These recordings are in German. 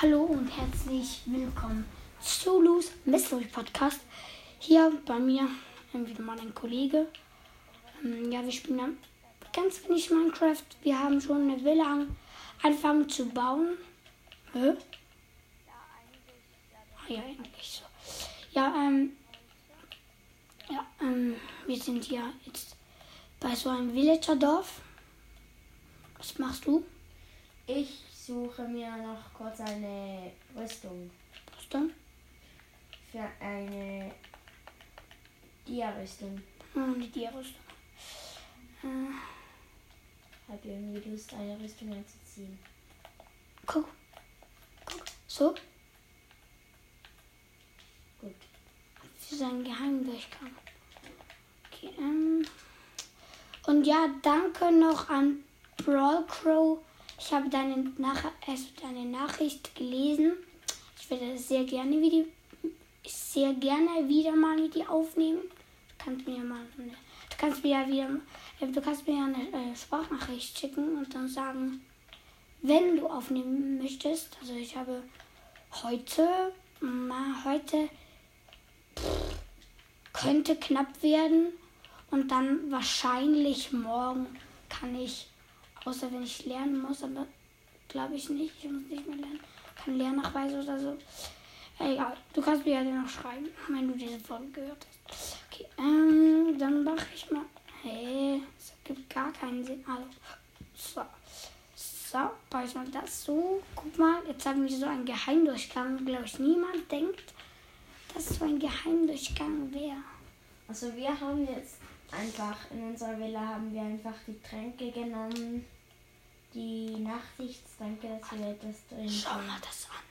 Hallo und herzlich willkommen zu Lus Mystery Podcast. Hier bei mir ähm, wieder mal ein Kollege. Ähm, ja, wir spielen ganz wenig Minecraft. Wir haben schon eine Villa an- angefangen zu bauen. Hä? Ah, ja, eigentlich so. Ja, ähm, ja, ähm, wir sind ja jetzt bei so einem Villager-Dorf. Was machst du? Ich suche mir noch kurz eine Rüstung dann? für eine Dia-Rüstung. Hm, die Tierrüstung. Äh, Hab irgendwie Lust, eine Rüstung anzuziehen. guck. Guck. So. Gut. Für seinen Geheimdurchgang. Okay, ähm. Und ja, danke noch an Brawl Crow. Ich habe deine, Nach also deine Nachricht gelesen. Ich werde sehr gerne wieder, sehr gerne wieder mal dir aufnehmen. Du kannst mir ja mal eine, du kannst mir ja wieder, äh, du kannst mir ja eine äh, Sprachnachricht schicken und dann sagen, wenn du aufnehmen möchtest. Also ich habe heute, na, heute könnte knapp werden und dann wahrscheinlich morgen kann ich, außer wenn ich lernen muss, aber glaube ich nicht, ich muss nicht mehr lernen, kann Lernnachweis oder so. Egal, du kannst mir ja dann noch schreiben, wenn du diese Folge gehört hast. Okay, ähm, dann mache ich mal. Hey, das gibt gar keinen Sinn. Also, so. So, baue ich mal das so. Guck mal, jetzt haben wir so einen Geheimdurchgang. Glaube ich, niemand denkt, dass so ein Geheimdurchgang wäre. Also wir haben jetzt einfach, in unserer Villa haben wir einfach die Tränke genommen. Die Nachtsichtstränke, dass wir etwas drin Schau mal das an.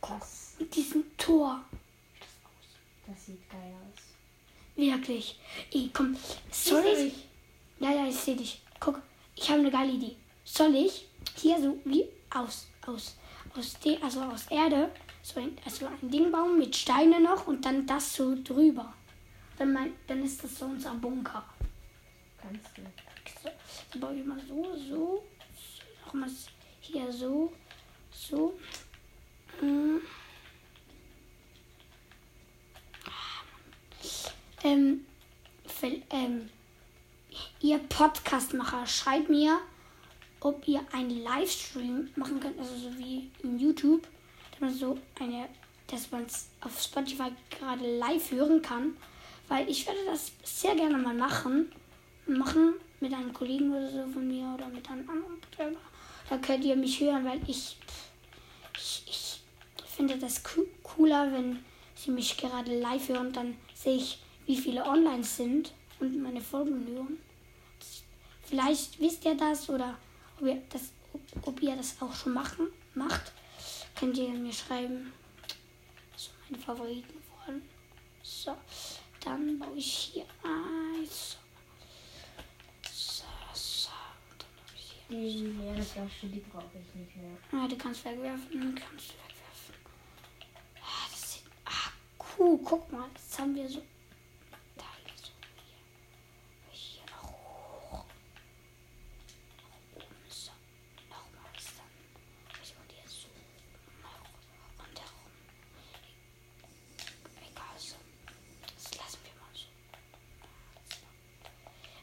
Das, Mit diesem Tor. das sieht geil aus. Wirklich. Ey, komm. Soll ich? Ja, ja, ich sehe dich. Guck, ich habe eine geile Idee. Soll ich hier so wie aus, aus, aus, de, also aus Erde, so ein, also ein Ding bauen mit Steine noch und dann das so drüber. Dann, mein, dann ist das so unser Bunker. Kannst du. Dann baue ich mal so, so, nochmal hier so, so. Mm. Ähm, ähm, ihr Podcastmacher, schreibt mir, ob ihr einen Livestream machen könnt, also so wie in YouTube, dass man so eine, dass man es auf Spotify gerade live hören kann, weil ich werde das sehr gerne mal machen, machen mit einem Kollegen oder so von mir oder mit einem anderen Betreiber. Da könnt ihr mich hören, weil ich, ich, ich finde das coo- cooler, wenn sie mich gerade live hören, dann sehe ich, wie viele online sind und meine Folgen hören. Vielleicht wisst ihr das oder ob ihr das, ob, ihr das auch schon machen, macht. Könnt ihr mir schreiben. So meine Favoriten wollen. So, dann baue ich hier eins. So, so. Dann baue ich hier. Die leere Flasche, die brauche ich nicht mehr. Ah, du kannst wegwerfen, kannst du wegwerfen. Ah, das sieht. Ah, cool, guck mal, jetzt haben wir so Teile so hier. Hier noch hoch. Nach oben so. Nochmal ist dann. Ich wollte jetzt so. Noch. Und herum. Egal so. Das lassen wir mal so.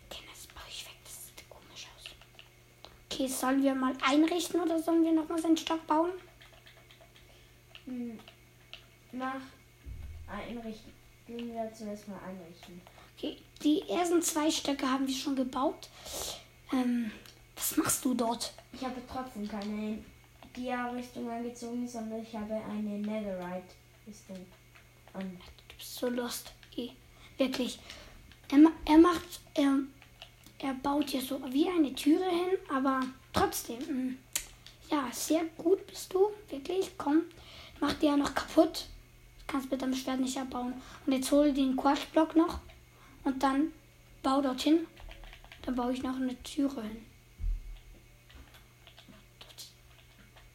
Okay, das baue ich weg. Das sieht komisch aus. Okay, sollen wir mal einrichten oder sollen wir noch mal seinen Stock bauen? Hm. Nach einrichten. Gehen wir zuerst mal einrichten. Okay, die ersten zwei Stöcke haben wir schon gebaut. Ähm, was machst du dort? Ich habe trotzdem keine Dia-Rüstung angezogen, sondern ich habe eine Netherite-Rüstung an. Du bist so lost. Eh, wirklich. Er, er macht, er, er baut hier so wie eine Türe hin, aber trotzdem. mm, Ja, sehr gut bist du. Wirklich. Komm, mach dir ja noch kaputt. Kannst mit deinem Schwert nicht abbauen. Und jetzt hol den Quarzblock noch und dann bau dorthin. Dann baue ich noch eine Türe hin.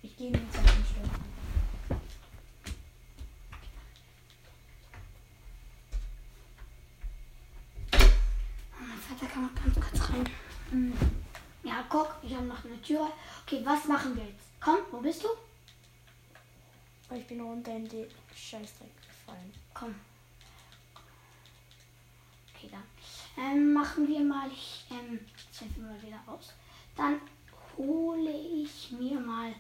Ich gehe in den zweiten Stock. Vater kann noch ganz kurz rein. Hm. Ja, guck, ich habe noch eine Tür. Okay, was machen wir jetzt? Komm, wo bist du? Ich bin runter in den Scheißdreck gefallen. Komm. Okay, dann. Ähm, machen wir mal. Ich, ähm, wir mal wieder aus. Dann hole ich mir mal.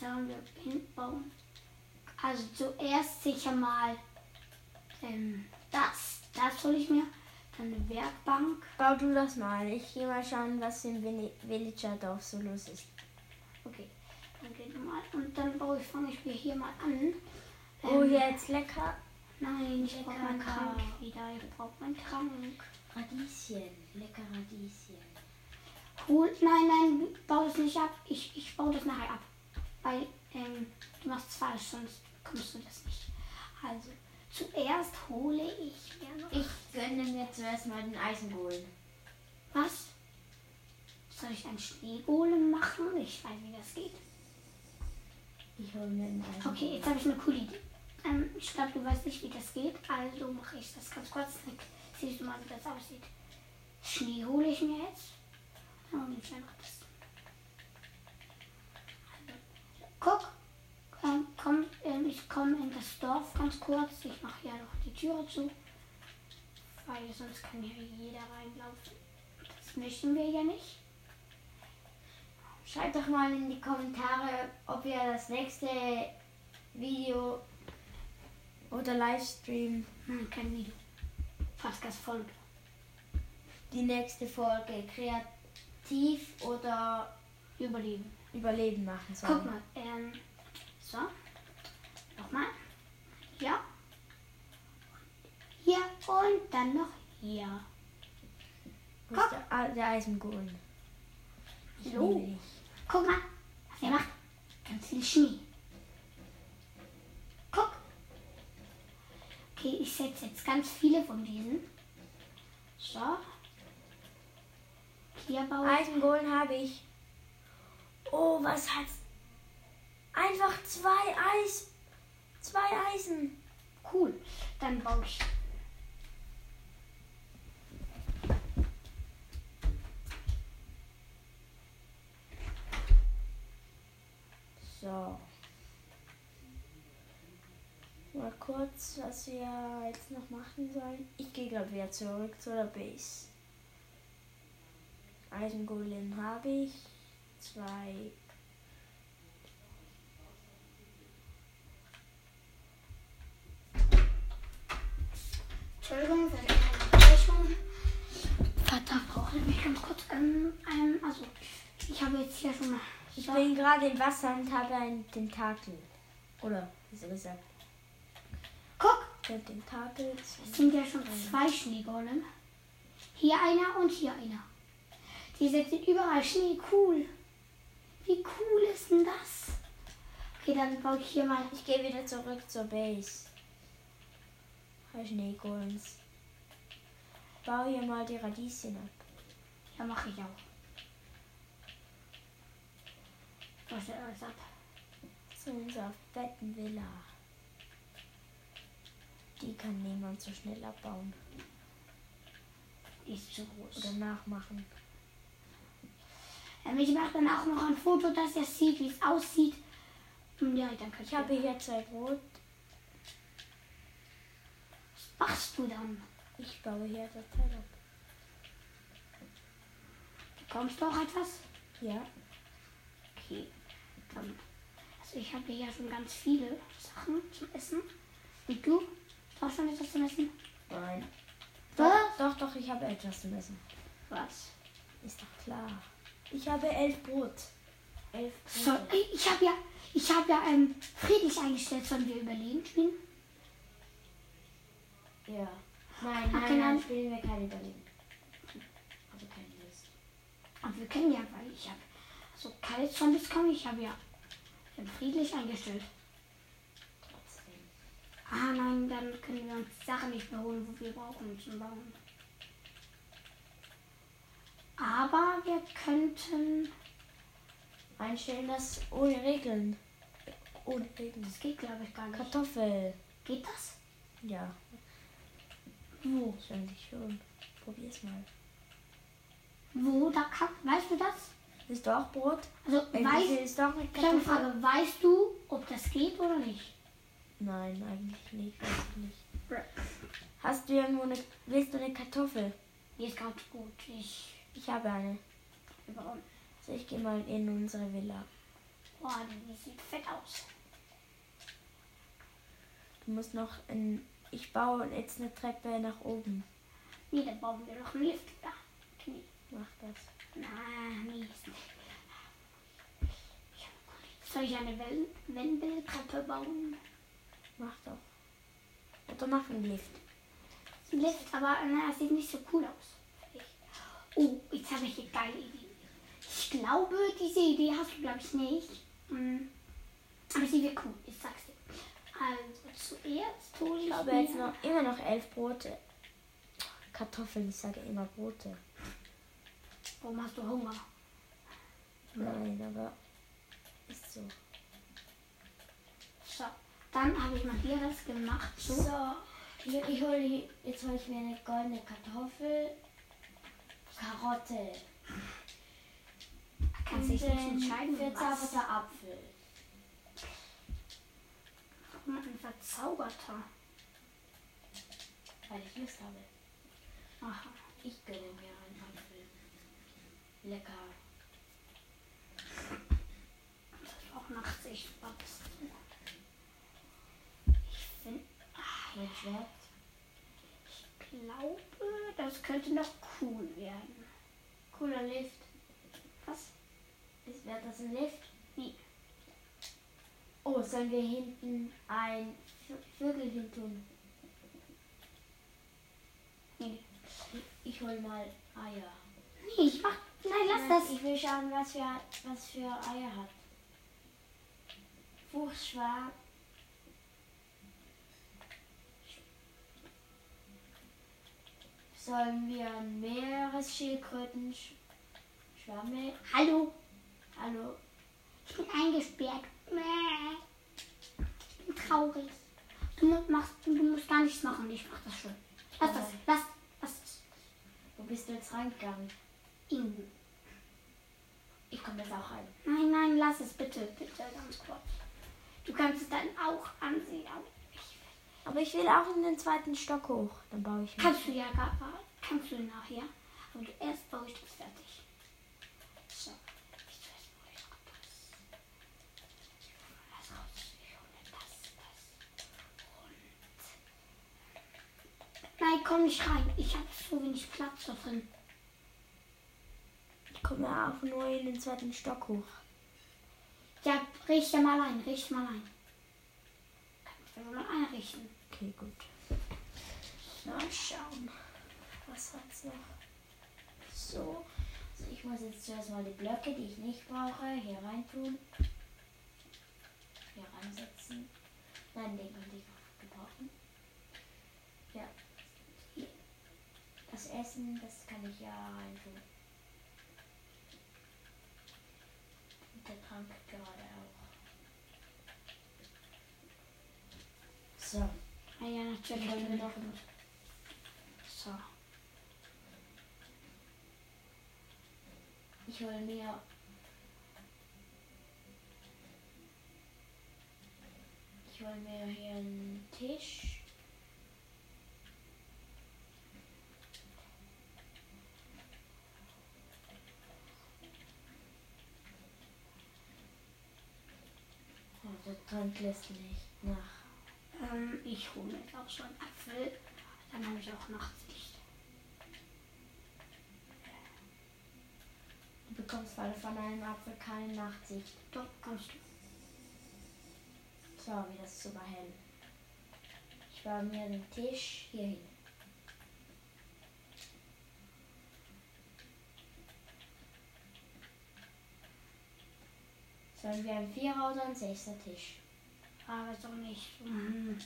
Wir hinbauen? Also zuerst sicher mal ähm, das. Das hole ich mir. Eine Werkbank. Bau du das mal. Ich gehe mal schauen, was im Villager-Dorf so los ist. Okay, dann geht mal. Und dann baue ich, fange ich mir hier mal an. Oh, Ähm, jetzt lecker. Nein, ich brauche meinen Trank wieder. Ich brauche meinen Trank. Radieschen. Lecker Radieschen. Hol, nein, nein, bau das nicht ab. Ich, ich baue das nachher ab. Weil ähm, du machst falsch, sonst bekommst du das nicht. Also, zuerst hole ich mir noch. Ich gönne mir zuerst mal den Eisengolem. Was? Soll ich einen Schneegolem machen? Ich weiß, wie das geht. Ich hole mir den Eisengolem. Okay, jetzt habe ich eine coole Idee. Ähm, ich glaube, du weißt nicht, wie das geht. Also mache ich das ganz kurz. Dann siehst du mal, wie das aussieht. Schnee hole ich mir jetzt. Dann hole ich einfach das. Also, guck. Ähm, komm, ähm, ich komme in das Dorf ganz kurz. Ich mache hier noch die Türe zu. Weil sonst kann hier jeder reinlaufen. Das möchten wir ja nicht. Schreibt doch mal in die Kommentare, ob ihr das nächste Video oder Livestream, Nein, kein Video. Podcast-Folge. die nächste Folge kreativ oder Überleben. Überleben machen soll. Guck mal, ähm, so. Nochmal. Ja. Hier und dann noch hier. Wo ist der, ah, der Eisengolem? Ich So. Guck mal, was er macht. Ganz viel Schnee. Guck. Okay, ich setze jetzt ganz viele von diesen. So. Hier baue ich. Eisengolem habe ich. Oh, was hat's? Einfach zwei Eis. Zwei Eisen. Cool. Dann baue ich. So. Mal kurz, was wir jetzt noch machen sollen. Ich gehe gerade wieder zurück zu der Base. Eisengolem habe ich. Zwei. Entschuldigung für die kleine Unterbrechung. Vater braucht mich ganz kurz. Ähm, ähm, also, ich habe jetzt hier schon mal. Ich bin gerade im Wasser und habe einen Tentakel. Oder, wie so gesagt, Guck, der Tentakel. es sind ja schon zwei Schneegolem. Hier einer und hier einer. Die setzen überall Schnee. Cool. Wie cool ist denn das? Okay, dann baue ich hier mal. Ich gehe wieder zurück zur Base. Schneegolems. Bau hier mal die Radieschen ab. Ja, mache ich auch. Was ist alles ab? Zu unserer fetten Villa. Die kann niemand so schnell abbauen Die ist zu groß. oder nachmachen. Ähm, ich mache dann auch noch ein Foto, dass ihr seht, wie es aussieht. Und ja, dann könnt Ich habe hier zwei Brot. Was machst du dann? Ich baue hier das Teil ab. Bekommst du auch etwas? Ja. Okay. Dann. Also ich habe hier ja schon ganz viele Sachen zum Essen. Und du? Du hast schon etwas zum Essen? Nein. Was? Doch, doch, ich habe etwas zu essen. Was? Ist doch klar. Ich habe elf Brot. Elf Brot. So, ich- habe ja, ich habe ja ähm, friedlich eingestellt, sollen wir überleben spielen? Ja. Nein, Okay, nein, nein, dann- spielen wir kein Überleben. Also keine Lust. Und wir können ja, weil ich habe so keine Zombies kommen. Ich habe ja ähm, friedlich eingestellt. Trotzdem. Ah nein, dann können wir uns die Sachen nicht mehr holen, wo wir brauchen zum Bauen. Aber wir könnten. Einstellen das ohne Regeln. Ohne Regeln. Das geht glaube ich gar nicht. Kartoffel. Geht das? Ja, Wo? wahrscheinlich schon. Probier's mal. Wo? Da kann, weißt du das? Ist doch auch Brot? Also weißt, bisschen ist doch mit ich habe eine. Frage. Weißt du, ob das geht oder nicht? Nein, eigentlich nicht. Weiß ich nicht. Hast du irgendwo eine. Willst du eine Kartoffel? Die ist ganz gut. Ich. Ich habe eine. Warum? Also ich gehe mal in unsere Villa. Boah, die sieht fett aus. Du musst noch ein. Ich baue jetzt eine Treppe nach oben. Nee, dann bauen wir noch einen Lift. Ja. Mach das. Nein, nicht. Soll ich eine Wendeltreppe bauen? Mach doch. Oder mach einen Lift. Ein Lift, aber na, es sieht nicht so cool aus. Oh, jetzt habe ich eine geile Idee. Ich glaube, diese Idee hast du, glaube ich, nicht. Hm. Aber sie wird cool, ich sag's dir. Also zuerst hole ich Ich habe jetzt noch immer noch elf Brote. Kartoffeln, ich sage immer Brote. Warum hast du Hunger? Nein, aber ist so. So, dann habe ich mal hier das gemacht. So. So, hier, ich hole jetzt hole ich mir eine goldene Kartoffel, Karotte, Kannst dich nicht entscheiden, verzauberter Apfel. Mal, ein verzauberter. Weil ich Lust habe. Aha. Ich gönne mir einen. Lecker. Das ist auch nach sich was. Ich finde, Mein Schwert. ich glaube, das könnte noch cool werden. Cooler Lift. Was? Ist, wäre das ein Lift? Nee. Oh, sollen wir hinten ein Vögel hin tun? Nee. Ich hol mal Eier. Nee, ich mach. Nein, lass das. Ich will schauen, was für, was für Eier hat. Fuchsschwarm. Sollen wir ein Meeresschildkröten sch Schwamme? Hallo, Hallo? ich bin eingesperrt. Ich bin traurig. Du machst, du musst gar nichts machen. Ich mach das schon. Lass das. Lass, lass das. Wo bist du jetzt reingegangen? In. Ich komme jetzt auch rein. Nein, nein, lass es bitte, bitte, ganz kurz. Du kannst es dann auch ansehen. aber Ich, Aber ich will auch in den zweiten Stock hoch. Dann baue ich mich. kannst du ja gar, kannst du nachher. Aber du erst baue ich das fertig. So. Nein, komm nicht rein. Ich habe so wenig Platz da drin. Ich komme auch nur in den zweiten Stock hoch. Ja, richte mal ein, richte mal ein. Kannst du mal einrichten. Okay, gut. Mal schauen. Was hat's noch? So. Also ich muss jetzt zuerst mal die Blöcke, die ich nicht brauche, hier rein tun. Hier reinsetzen. Nein, den könnte ich noch gebrauchen. Ja. Das Essen, das kann ich ja rein tun. Und der Trank gerade auch. So. Ah ja, natürlich. Ich hol mir noch So. Ich hole mir. Ich hole mir hier einen Tisch. Oh, der Trank lässt nicht nach. Ähm, ich hole mir jetzt auch so einen Apfel. Dann habe ich auch Nachtsicht. Du bekommst weil von einem Apfel keine Nachtsicht. Dort kannst du. So, wieder super hell. Ich baue mir den Tisch hier hin. Sollen wir ein Vierer oder ein Sechser Tisch? Aber ist doch nicht. Mhm.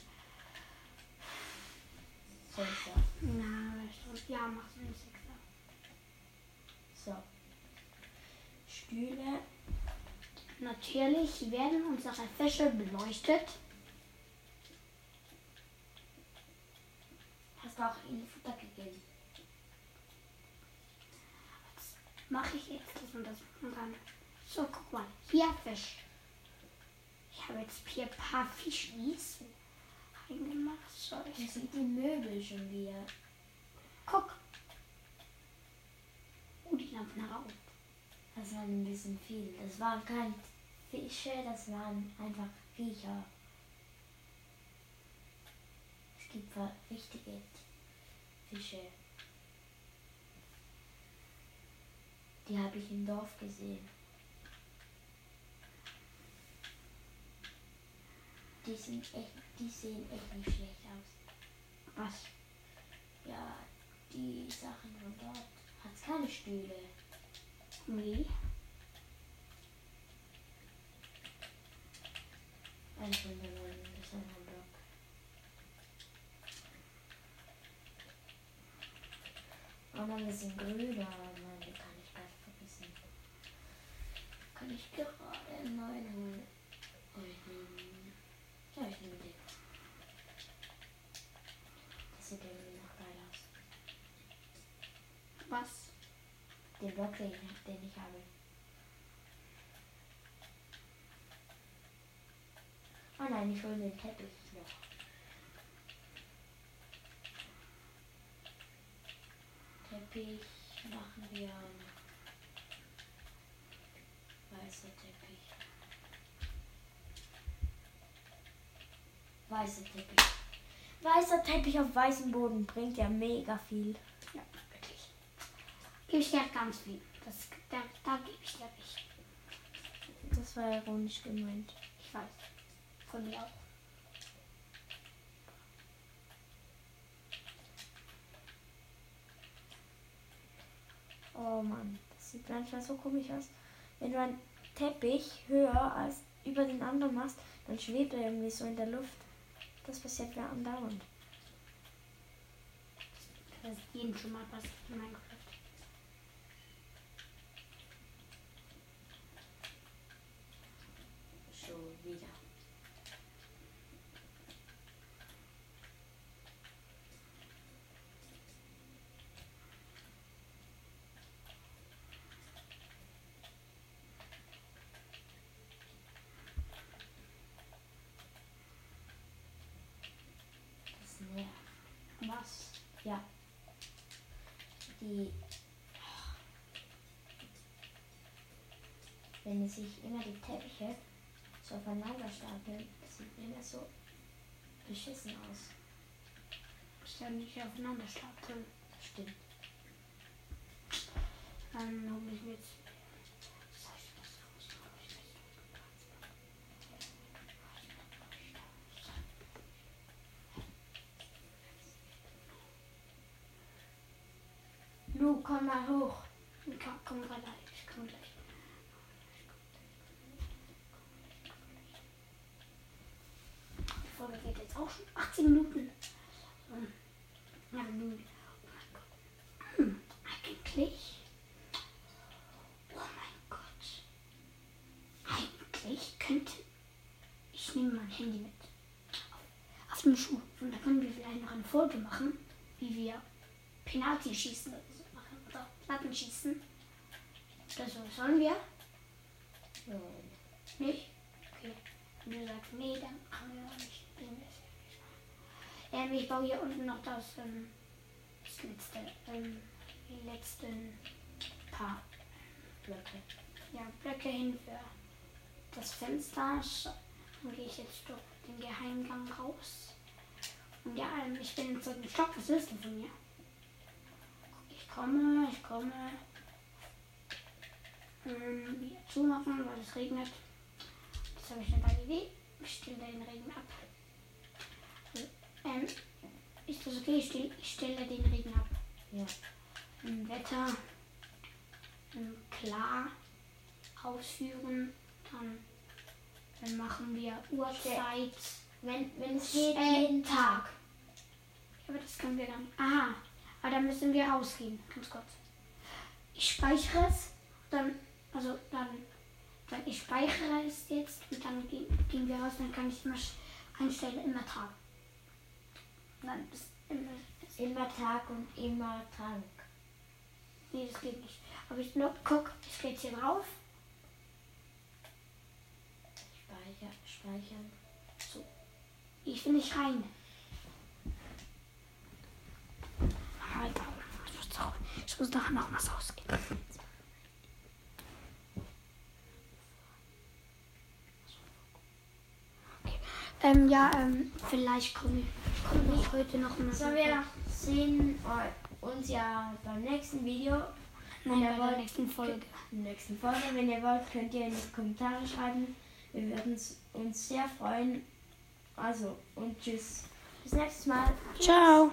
Sechser. Na, ja, mach so einen Sechser. So. Stühle. Natürlich werden unsere Fische beleuchtet. Hast du auch ihnen Futter gegeben? Mache ich jetzt, dass man das machen kann. So, guck mal. Hier Fisch. Ich habe jetzt hier ein paar Fischis reingemacht. So, ich sieht die Möbel schon wieder. guck. Oh, die Lampen rauchen. Das war ein bisschen viel. Das waren keine Fische, das waren einfach Viecher. Es gibt richtige Fische. Die habe ich im Dorf gesehen. Die, sind echt, die sehen echt nicht schlecht aus. Was? Ja, die Sachen von dort hat keine Stühle. Nee. Ein von den neuen, das ist ein Block. Und dann ist ein grüner, Mann, den kann ich ganz vergessen. Kann ich gerade einen neuen holen? Ja, ich nehme den. Das sieht irgendwie noch geil aus. Was? Den Block, den ich, den ich habe. Oh nein, ich hole den Teppich noch. Teppich machen wir. Weißer Teppich. Weißer Teppich. Weißer Teppich auf weißem Boden bringt ja mega viel. Ja, wirklich. Gebe ich dir ganz viel. Das, da, da gebe ich dir recht. Das war ironisch gemeint. Ich weiß. Von mir auch. Oh Mann, das sieht manchmal so komisch aus. Wenn du einen Teppich höher als über den anderen machst, dann schwebt er irgendwie so in der Luft. Das passiert ja andauernd. Das ist jedem schon mal passiert in Minecraft. Schon wieder. Das nervt. Was? Ja. Die. Wenn es sich immer die Teppiche so aufeinander stapeln, sieht immer so beschissen aus. Ständig aufeinander stapeln. Stimmt. Dann hole ich mir jetzt. Komm mal hoch. Komm, komm gerade gleich. Ich komm gleich. Die Folge geht jetzt auch schon 18 Minuten. Hm. Ja, nun. Oh mein Gott. Hm, eigentlich. Oh mein Gott. Eigentlich könnte. Ich nehme mein Handy mit. Auf, auf dem Schuh. Und da können wir vielleicht noch eine Folge machen, wie wir Penalty schießen Latten schießen. Oder so. Sollen wir? Nein. Nicht? Okay. Wenn du sagst, nee, dann machen wir nicht. Ähm, ich baue hier unten noch das, ähm, das letzte, ähm, die letzten paar Blöcke. ja, Blöcke hin für das Fenster. Dann gehe ich jetzt durch den Geheimgang raus. Und ja, ähm, ich bin im dritten Stock. Was willst du von mir? Ich komme, ich komme. Ähm, wieder zumachen, weil es regnet. Jetzt habe ich eine geile Idee. Ich stelle den Regen ab. Ähm, ist das okay? Ich stelle, ich stelle den Regen ab. Ja. Im Wetter ähm, klar ausführen. Dann, dann machen wir Uhrzeit. Wenn, wenn es jeden Tag. Aber das können wir dann. Aha. Aber dann müssen wir rausgehen. Ganz kurz. Ich speichere es. Dann, also dann, dann ich speichere es jetzt und dann gehen, gehen wir raus. Dann kann ich immer einstellen, immer Tag. Und dann ist immer. Immer Tag und immer Trank. nee, das geht nicht. Aber ich nur, guck, ich gehe jetzt hier drauf. Speicher, speichern. Ich will nicht rein. Ah, egal. Ich muss, doch, ich muss nachher noch was ausgehen. Okay. Ähm, ja, ähm, vielleicht komme komm ich heute noch mal. So, wir sehen äh, uns ja beim nächsten Video, Nein, bei der wollt- nächsten Folge. in der nächsten Folge. Wenn ihr wollt, könnt ihr in die Kommentare schreiben. Wir würden uns- uns sehr freuen. Also, und tschüss. Bis nächstes Mal. Ciao.